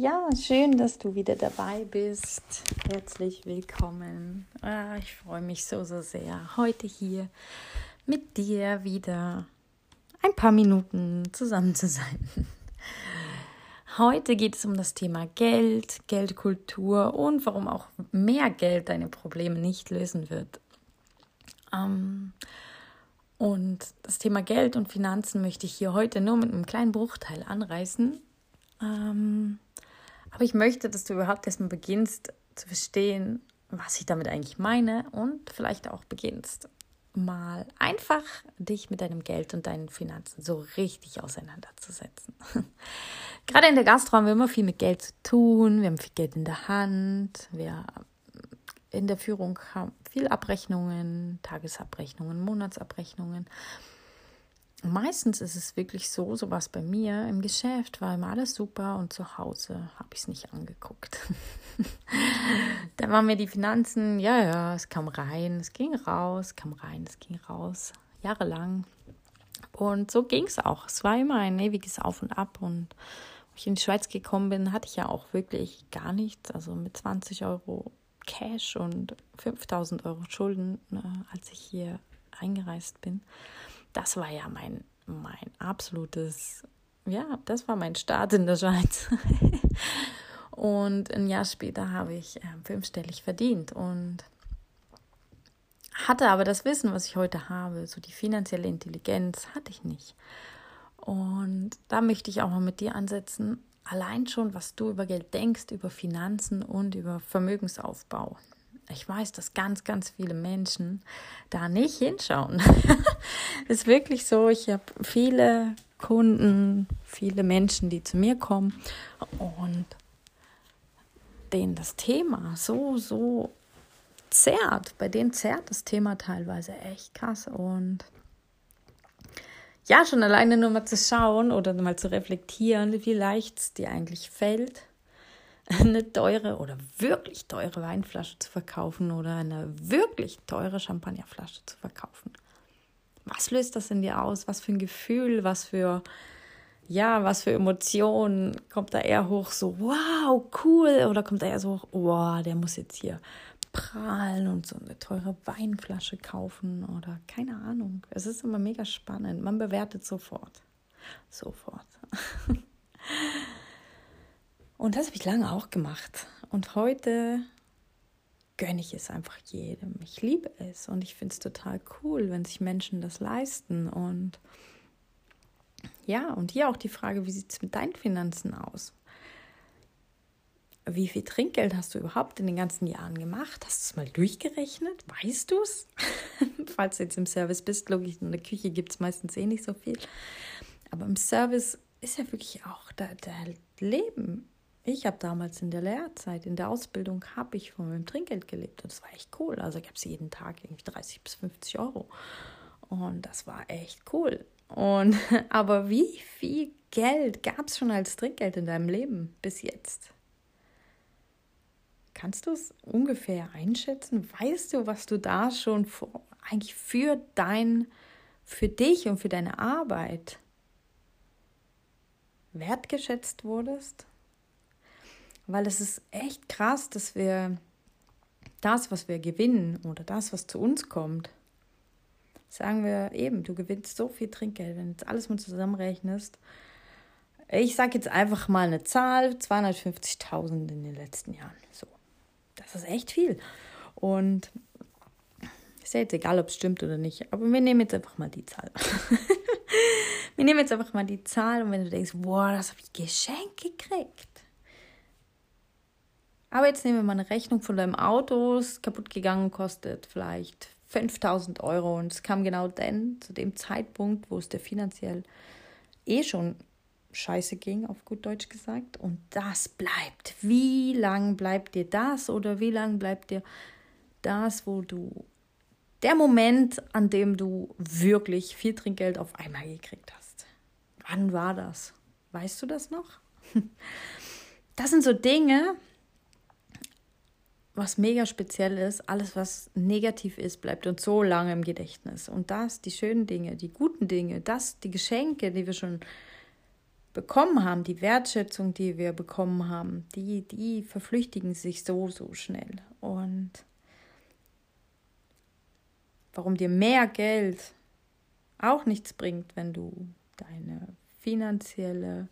Ja, schön, dass du wieder dabei bist. Herzlich willkommen. Ah, ich freue mich so, so sehr, heute hier mit dir wieder ein paar Minuten zusammen zu sein. Heute geht es um das Thema Geld, Geldkultur und warum auch mehr Geld deine Probleme nicht lösen wird. Ähm, und das Thema Geld und Finanzen möchte ich hier heute nur mit einem kleinen Bruchteil anreißen. Ähm, aber ich möchte, dass du überhaupt erstmal beginnst zu verstehen, was ich damit eigentlich meine und vielleicht auch beginnst mal einfach dich mit deinem Geld und deinen Finanzen so richtig auseinanderzusetzen. Gerade in der Gastro haben wir immer viel mit Geld zu tun, wir haben viel Geld in der Hand, wir in der Führung haben viel Abrechnungen, Tagesabrechnungen, Monatsabrechnungen. Meistens ist es wirklich so, so was bei mir im Geschäft war immer alles super und zu Hause habe ich es nicht angeguckt. da waren mir die Finanzen, ja, ja, es kam rein, es ging raus, kam rein, es ging raus, jahrelang. Und so ging es auch. Es war immer ein ewiges Auf und Ab. Und als ich in die Schweiz gekommen bin, hatte ich ja auch wirklich gar nichts. Also mit 20 Euro Cash und 5000 Euro Schulden, äh, als ich hier eingereist bin das war ja mein, mein absolutes, ja, das war mein Start in der Schweiz. und ein Jahr später habe ich äh, fünfstellig verdient und hatte aber das Wissen, was ich heute habe, so die finanzielle Intelligenz hatte ich nicht. Und da möchte ich auch mal mit dir ansetzen, allein schon, was du über Geld denkst, über Finanzen und über Vermögensaufbau. Ich weiß, dass ganz, ganz viele Menschen da nicht hinschauen. ist wirklich so. Ich habe viele Kunden, viele Menschen, die zu mir kommen und denen das Thema so, so zerrt. Bei denen zerrt das Thema teilweise echt krass. Und ja, schon alleine nur mal zu schauen oder mal zu reflektieren, wie leicht es dir eigentlich fällt, eine teure oder wirklich teure Weinflasche zu verkaufen oder eine wirklich teure Champagnerflasche zu verkaufen. Was löst das in dir aus? Was für ein Gefühl, was für ja, was für Emotionen kommt da eher hoch so wow, cool oder kommt da eher so wow, der muss jetzt hier prahlen und so eine teure Weinflasche kaufen oder keine Ahnung. Es ist immer mega spannend. Man bewertet sofort. Sofort. Und das habe ich lange auch gemacht. Und heute gönne ich es einfach jedem. Ich liebe es und ich finde es total cool, wenn sich Menschen das leisten. Und ja, und hier auch die Frage, wie sieht es mit deinen Finanzen aus? Wie viel Trinkgeld hast du überhaupt in den ganzen Jahren gemacht? Hast du es mal durchgerechnet? Weißt du es? Falls du jetzt im Service bist, logisch, in der Küche gibt es meistens eh nicht so viel. Aber im Service ist ja wirklich auch da, da Leben ich habe damals in der Lehrzeit, in der Ausbildung, habe ich von meinem Trinkgeld gelebt und das war echt cool. Also habe es jeden Tag irgendwie 30 bis 50 Euro und das war echt cool. Und aber wie viel Geld gab es schon als Trinkgeld in deinem Leben bis jetzt? Kannst du es ungefähr einschätzen? Weißt du, was du da schon vor, eigentlich für dein, für dich und für deine Arbeit wertgeschätzt wurdest? Weil es ist echt krass, dass wir das, was wir gewinnen oder das, was zu uns kommt, sagen wir eben, du gewinnst so viel Trinkgeld, wenn du jetzt alles mal zusammenrechnest. Ich sage jetzt einfach mal eine Zahl, 250.000 in den letzten Jahren. So, das ist echt viel. Und ist ja jetzt egal, ob es stimmt oder nicht, aber wir nehmen jetzt einfach mal die Zahl. wir nehmen jetzt einfach mal die Zahl und wenn du denkst, boah, das habe ich geschenkt gekriegt, aber jetzt nehmen wir mal eine Rechnung von deinem Auto, ist kaputt gegangen, kostet vielleicht 5000 Euro und es kam genau dann, zu dem Zeitpunkt, wo es dir finanziell eh schon scheiße ging, auf gut Deutsch gesagt. Und das bleibt. Wie lang bleibt dir das oder wie lang bleibt dir das, wo du der Moment, an dem du wirklich viel Trinkgeld auf einmal gekriegt hast. Wann war das? Weißt du das noch? Das sind so Dinge, was mega speziell ist. Alles, was negativ ist, bleibt uns so lange im Gedächtnis. Und das, die schönen Dinge, die guten Dinge, das, die Geschenke, die wir schon bekommen haben, die Wertschätzung, die wir bekommen haben, die, die verflüchtigen sich so, so schnell. Und warum dir mehr Geld auch nichts bringt, wenn du deine finanzielle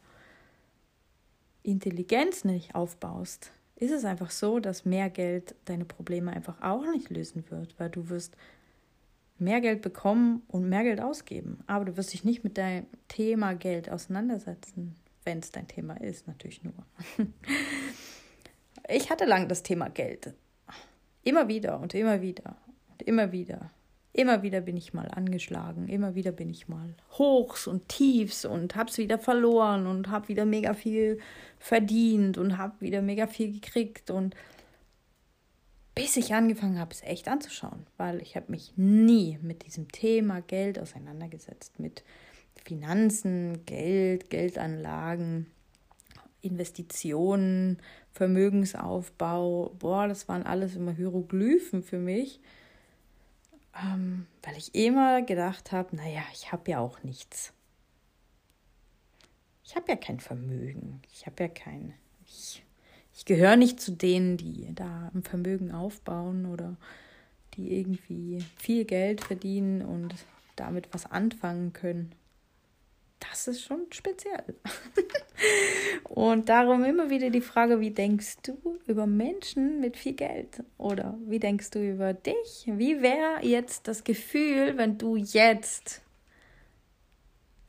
Intelligenz nicht aufbaust, ist es einfach so, dass mehr Geld deine Probleme einfach auch nicht lösen wird, weil du wirst mehr Geld bekommen und mehr Geld ausgeben, aber du wirst dich nicht mit deinem Thema Geld auseinandersetzen, wenn es dein Thema ist, natürlich nur. Ich hatte lang das Thema Geld. Immer wieder und immer wieder und immer wieder. Immer wieder bin ich mal angeschlagen, immer wieder bin ich mal hochs und tiefs und hab's wieder verloren und hab wieder mega viel verdient und hab wieder mega viel gekriegt und bis ich angefangen habe, es echt anzuschauen, weil ich habe mich nie mit diesem Thema Geld auseinandergesetzt, mit Finanzen, Geld, Geldanlagen, Investitionen, Vermögensaufbau. Boah, das waren alles immer Hieroglyphen für mich ähm, weil ich immer gedacht habe, naja, ich habe ja auch nichts. Ich habe ja kein Vermögen. Ich habe ja kein. Ich, ich gehöre nicht zu denen, die da ein Vermögen aufbauen oder die irgendwie viel Geld verdienen und damit was anfangen können das ist schon speziell. und darum immer wieder die Frage, wie denkst du über Menschen mit viel Geld? Oder wie denkst du über dich? Wie wäre jetzt das Gefühl, wenn du jetzt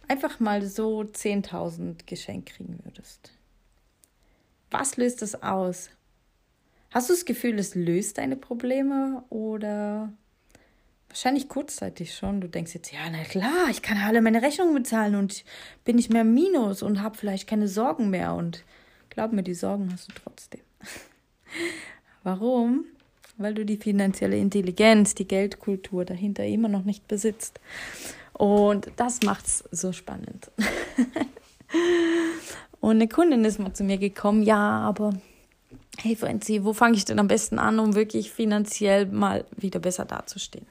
einfach mal so 10.000 geschenkt kriegen würdest? Was löst das aus? Hast du das Gefühl, es löst deine Probleme oder Wahrscheinlich kurzzeitig schon. Du denkst jetzt, ja, na klar, ich kann alle meine Rechnungen bezahlen und bin nicht mehr Minus und habe vielleicht keine Sorgen mehr. Und glaub mir, die Sorgen hast du trotzdem. Warum? Weil du die finanzielle Intelligenz, die Geldkultur dahinter immer noch nicht besitzt. Und das macht's so spannend. und eine Kundin ist mal zu mir gekommen, ja, aber hey Franzi, wo fange ich denn am besten an, um wirklich finanziell mal wieder besser dazustehen?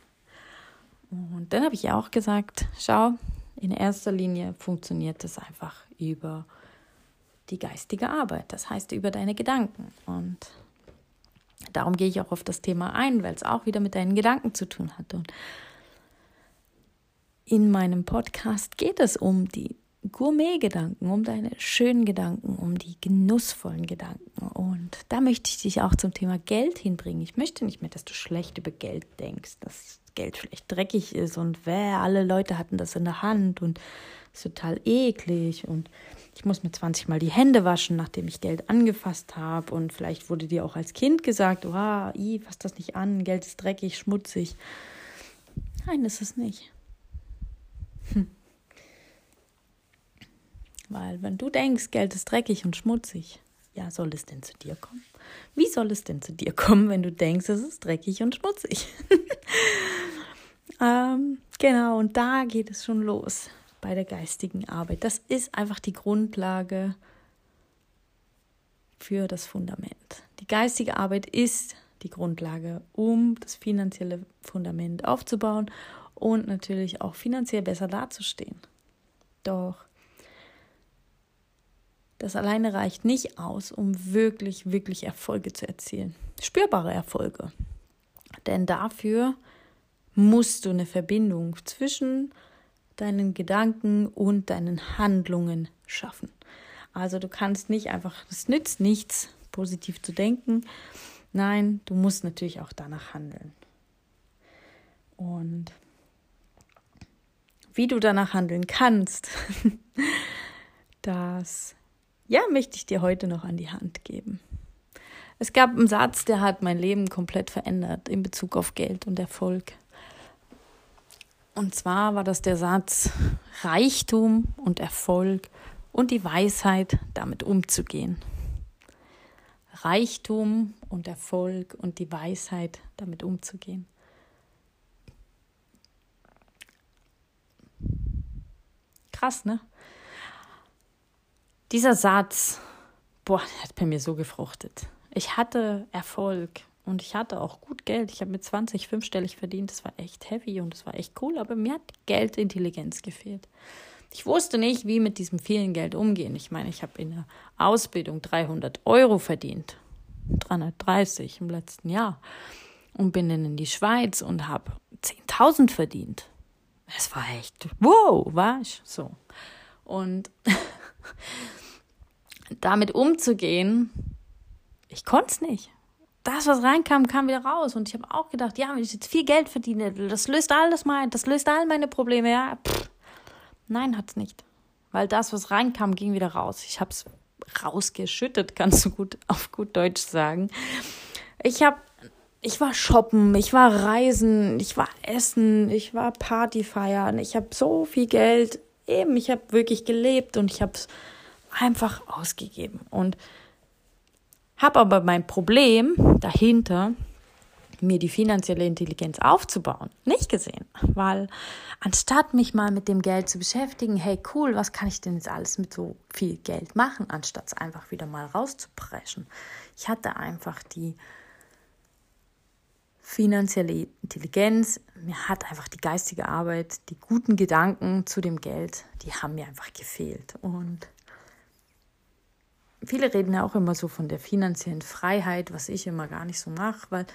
Dann habe ich auch gesagt, schau, in erster Linie funktioniert das einfach über die geistige Arbeit, das heißt über deine Gedanken. Und darum gehe ich auch auf das Thema ein, weil es auch wieder mit deinen Gedanken zu tun hat. Und in meinem Podcast geht es um die Gourmet-Gedanken, um deine schönen Gedanken, um die genussvollen Gedanken. Und da möchte ich dich auch zum Thema Geld hinbringen. Ich möchte nicht mehr, dass du schlecht über Geld denkst, dass Geld vielleicht dreckig ist und wer, alle Leute hatten das in der Hand und ist total eklig und ich muss mir 20 Mal die Hände waschen, nachdem ich Geld angefasst habe und vielleicht wurde dir auch als Kind gesagt, oh, i, fass das nicht an, Geld ist dreckig, schmutzig. Nein, ist es nicht. Hm. Weil wenn du denkst, Geld ist dreckig und schmutzig, ja, soll es denn zu dir kommen? Wie soll es denn zu dir kommen, wenn du denkst, es ist dreckig und schmutzig? ähm, genau, und da geht es schon los bei der geistigen Arbeit. Das ist einfach die Grundlage für das Fundament. Die geistige Arbeit ist die Grundlage, um das finanzielle Fundament aufzubauen und natürlich auch finanziell besser dazustehen. Doch das alleine reicht nicht aus, um wirklich, wirklich Erfolge zu erzielen. Spürbare Erfolge. Denn dafür musst du eine Verbindung zwischen deinen Gedanken und deinen Handlungen schaffen. Also du kannst nicht einfach, es nützt nichts, positiv zu denken. Nein, du musst natürlich auch danach handeln. Und wie du danach handeln kannst, das ja, möchte ich dir heute noch an die Hand geben. Es gab einen Satz, der hat mein Leben komplett verändert in Bezug auf Geld und Erfolg. Und zwar war das der Satz Reichtum und Erfolg und die Weisheit, damit umzugehen. Reichtum und Erfolg und die Weisheit, damit umzugehen. Krass, ne? Dieser Satz, boah, hat bei mir so gefruchtet. Ich hatte Erfolg und ich hatte auch gut Geld. Ich habe mit 20 fünfstellig verdient. Das war echt heavy und das war echt cool, aber mir hat Geldintelligenz gefehlt. Ich wusste nicht, wie mit diesem vielen Geld umgehen. Ich meine, ich habe in der Ausbildung 300 Euro verdient. 330 im letzten Jahr. Und bin dann in die Schweiz und habe 10.000 verdient. Es war echt, wow, war ich so. Und damit umzugehen, ich konnte es nicht. Das, was reinkam, kam wieder raus. Und ich habe auch gedacht, ja, wenn ich jetzt viel Geld verdiene, das löst alles mein, das löst all meine Probleme. Ja, Pff. nein, hat's nicht. Weil das, was reinkam, ging wieder raus. Ich habe es rausgeschüttet, kannst du gut auf gut Deutsch sagen. Ich habe ich war shoppen, ich war reisen, ich war essen, ich war Party feiern, ich habe so viel Geld, eben, ich habe wirklich gelebt und ich habe es einfach ausgegeben. Und habe aber mein Problem dahinter, mir die finanzielle Intelligenz aufzubauen, nicht gesehen, weil anstatt mich mal mit dem Geld zu beschäftigen, hey cool, was kann ich denn jetzt alles mit so viel Geld machen, anstatt es einfach wieder mal rauszupreschen. Ich hatte einfach die finanzielle Intelligenz, mir hat einfach die geistige Arbeit, die guten Gedanken zu dem Geld, die haben mir einfach gefehlt. Und viele reden ja auch immer so von der finanziellen Freiheit, was ich immer gar nicht so mache, weil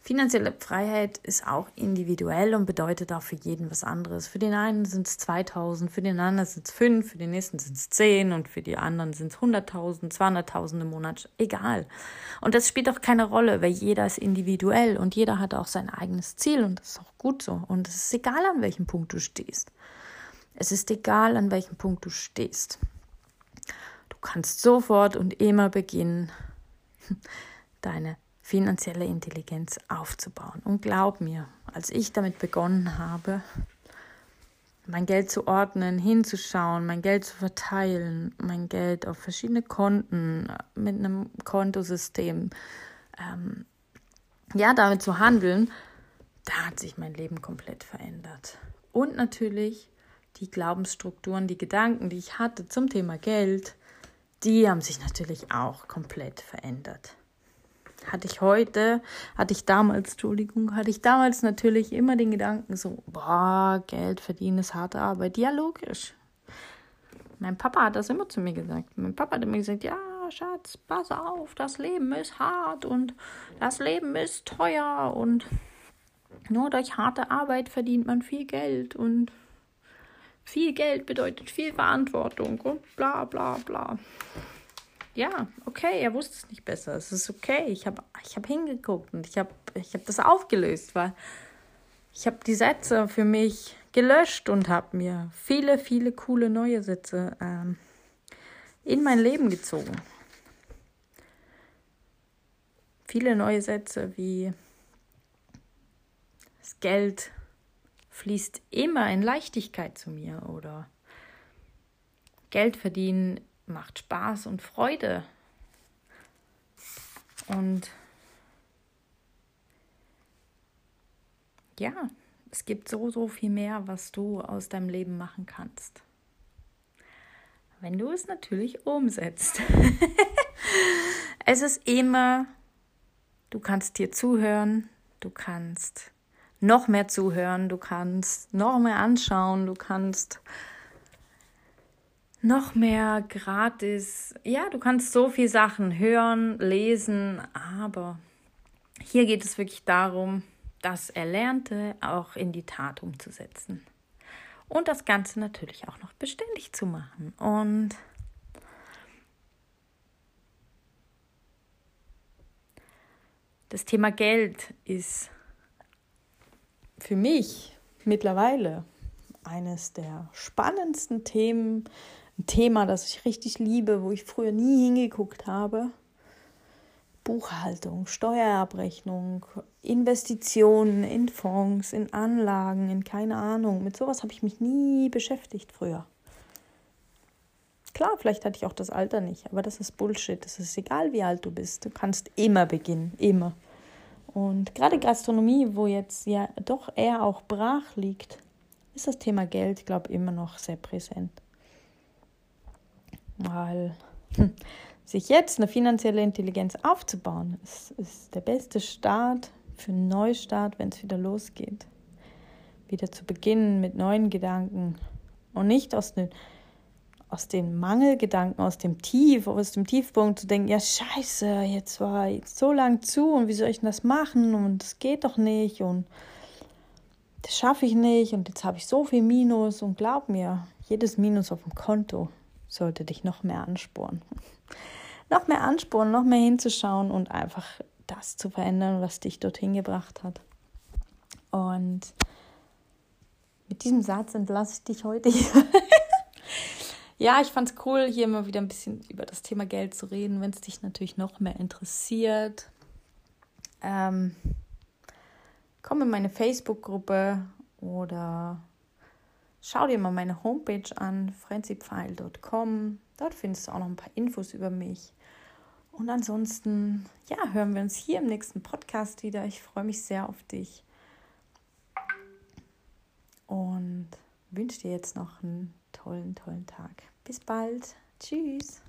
finanzielle Freiheit ist auch individuell und bedeutet auch für jeden was anderes. Für den einen sind es 2000, für den anderen sind es 5, für den nächsten sind es 10 und für die anderen sind es 100.000, 200.000 im Monat, egal. Und das spielt auch keine Rolle, weil jeder ist individuell und jeder hat auch sein eigenes Ziel und das ist auch gut so. Und es ist egal, an welchem Punkt du stehst. Es ist egal, an welchem Punkt du stehst kannst sofort und immer beginnen, deine finanzielle Intelligenz aufzubauen. Und glaub mir, als ich damit begonnen habe, mein Geld zu ordnen, hinzuschauen, mein Geld zu verteilen, mein Geld auf verschiedene Konten mit einem Kontosystem, ähm, ja, damit zu handeln, da hat sich mein Leben komplett verändert. Und natürlich die Glaubensstrukturen, die Gedanken, die ich hatte zum Thema Geld, die haben sich natürlich auch komplett verändert. Hatte ich heute, hatte ich damals, Entschuldigung, hatte ich damals natürlich immer den Gedanken so, boah, Geld verdienen ist harte Arbeit. Ja, logisch. Mein Papa hat das immer zu mir gesagt. Mein Papa hat immer gesagt, ja, Schatz, pass auf, das Leben ist hart und das Leben ist teuer und nur durch harte Arbeit verdient man viel Geld und viel Geld bedeutet viel Verantwortung und bla bla bla. Ja, okay, er wusste es nicht besser. Es ist okay. Ich habe ich hab hingeguckt und ich habe ich hab das aufgelöst, weil ich habe die Sätze für mich gelöscht und habe mir viele, viele coole neue Sätze ähm, in mein Leben gezogen. Viele neue Sätze wie das Geld fließt immer in Leichtigkeit zu mir oder Geld verdienen macht Spaß und Freude. Und ja, es gibt so, so viel mehr, was du aus deinem Leben machen kannst. Wenn du es natürlich umsetzt. es ist immer, du kannst dir zuhören, du kannst noch mehr zuhören, du kannst noch mehr anschauen, du kannst noch mehr gratis. Ja, du kannst so viel Sachen hören, lesen, aber hier geht es wirklich darum, das Erlernte auch in die Tat umzusetzen. Und das Ganze natürlich auch noch beständig zu machen. Und das Thema Geld ist für mich mittlerweile eines der spannendsten Themen, ein Thema, das ich richtig liebe, wo ich früher nie hingeguckt habe. Buchhaltung, Steuerabrechnung, Investitionen in Fonds, in Anlagen, in keine Ahnung. Mit sowas habe ich mich nie beschäftigt früher. Klar, vielleicht hatte ich auch das Alter nicht, aber das ist Bullshit. Das ist egal, wie alt du bist. Du kannst immer beginnen, immer. Und gerade Gastronomie, wo jetzt ja doch eher auch brach liegt, ist das Thema Geld, glaube ich, immer noch sehr präsent. Weil hm, sich jetzt eine finanzielle Intelligenz aufzubauen, ist, ist der beste Start für einen Neustart, wenn es wieder losgeht. Wieder zu beginnen mit neuen Gedanken und nicht aus den, aus den Mangelgedanken, aus dem Tief, aus dem Tiefpunkt zu denken, ja scheiße, jetzt war jetzt so lang zu und wie soll ich denn das machen und es geht doch nicht und das schaffe ich nicht und jetzt habe ich so viel Minus und glaub mir, jedes Minus auf dem Konto sollte dich noch mehr anspornen. noch mehr anspornen, noch mehr hinzuschauen und einfach das zu verändern, was dich dorthin gebracht hat. Und mit diesem Satz entlasse ich dich heute hier. ja, ich fand es cool, hier mal wieder ein bisschen über das Thema Geld zu reden, wenn es dich natürlich noch mehr interessiert. Ähm, komm in meine Facebook-Gruppe oder schau dir mal meine Homepage an, frenzipfeil.com. Dort findest du auch noch ein paar Infos über mich. Und ansonsten, ja, hören wir uns hier im nächsten Podcast wieder. Ich freue mich sehr auf dich und wünsche dir jetzt noch einen tollen, tollen Tag. Bis bald. Tschüss.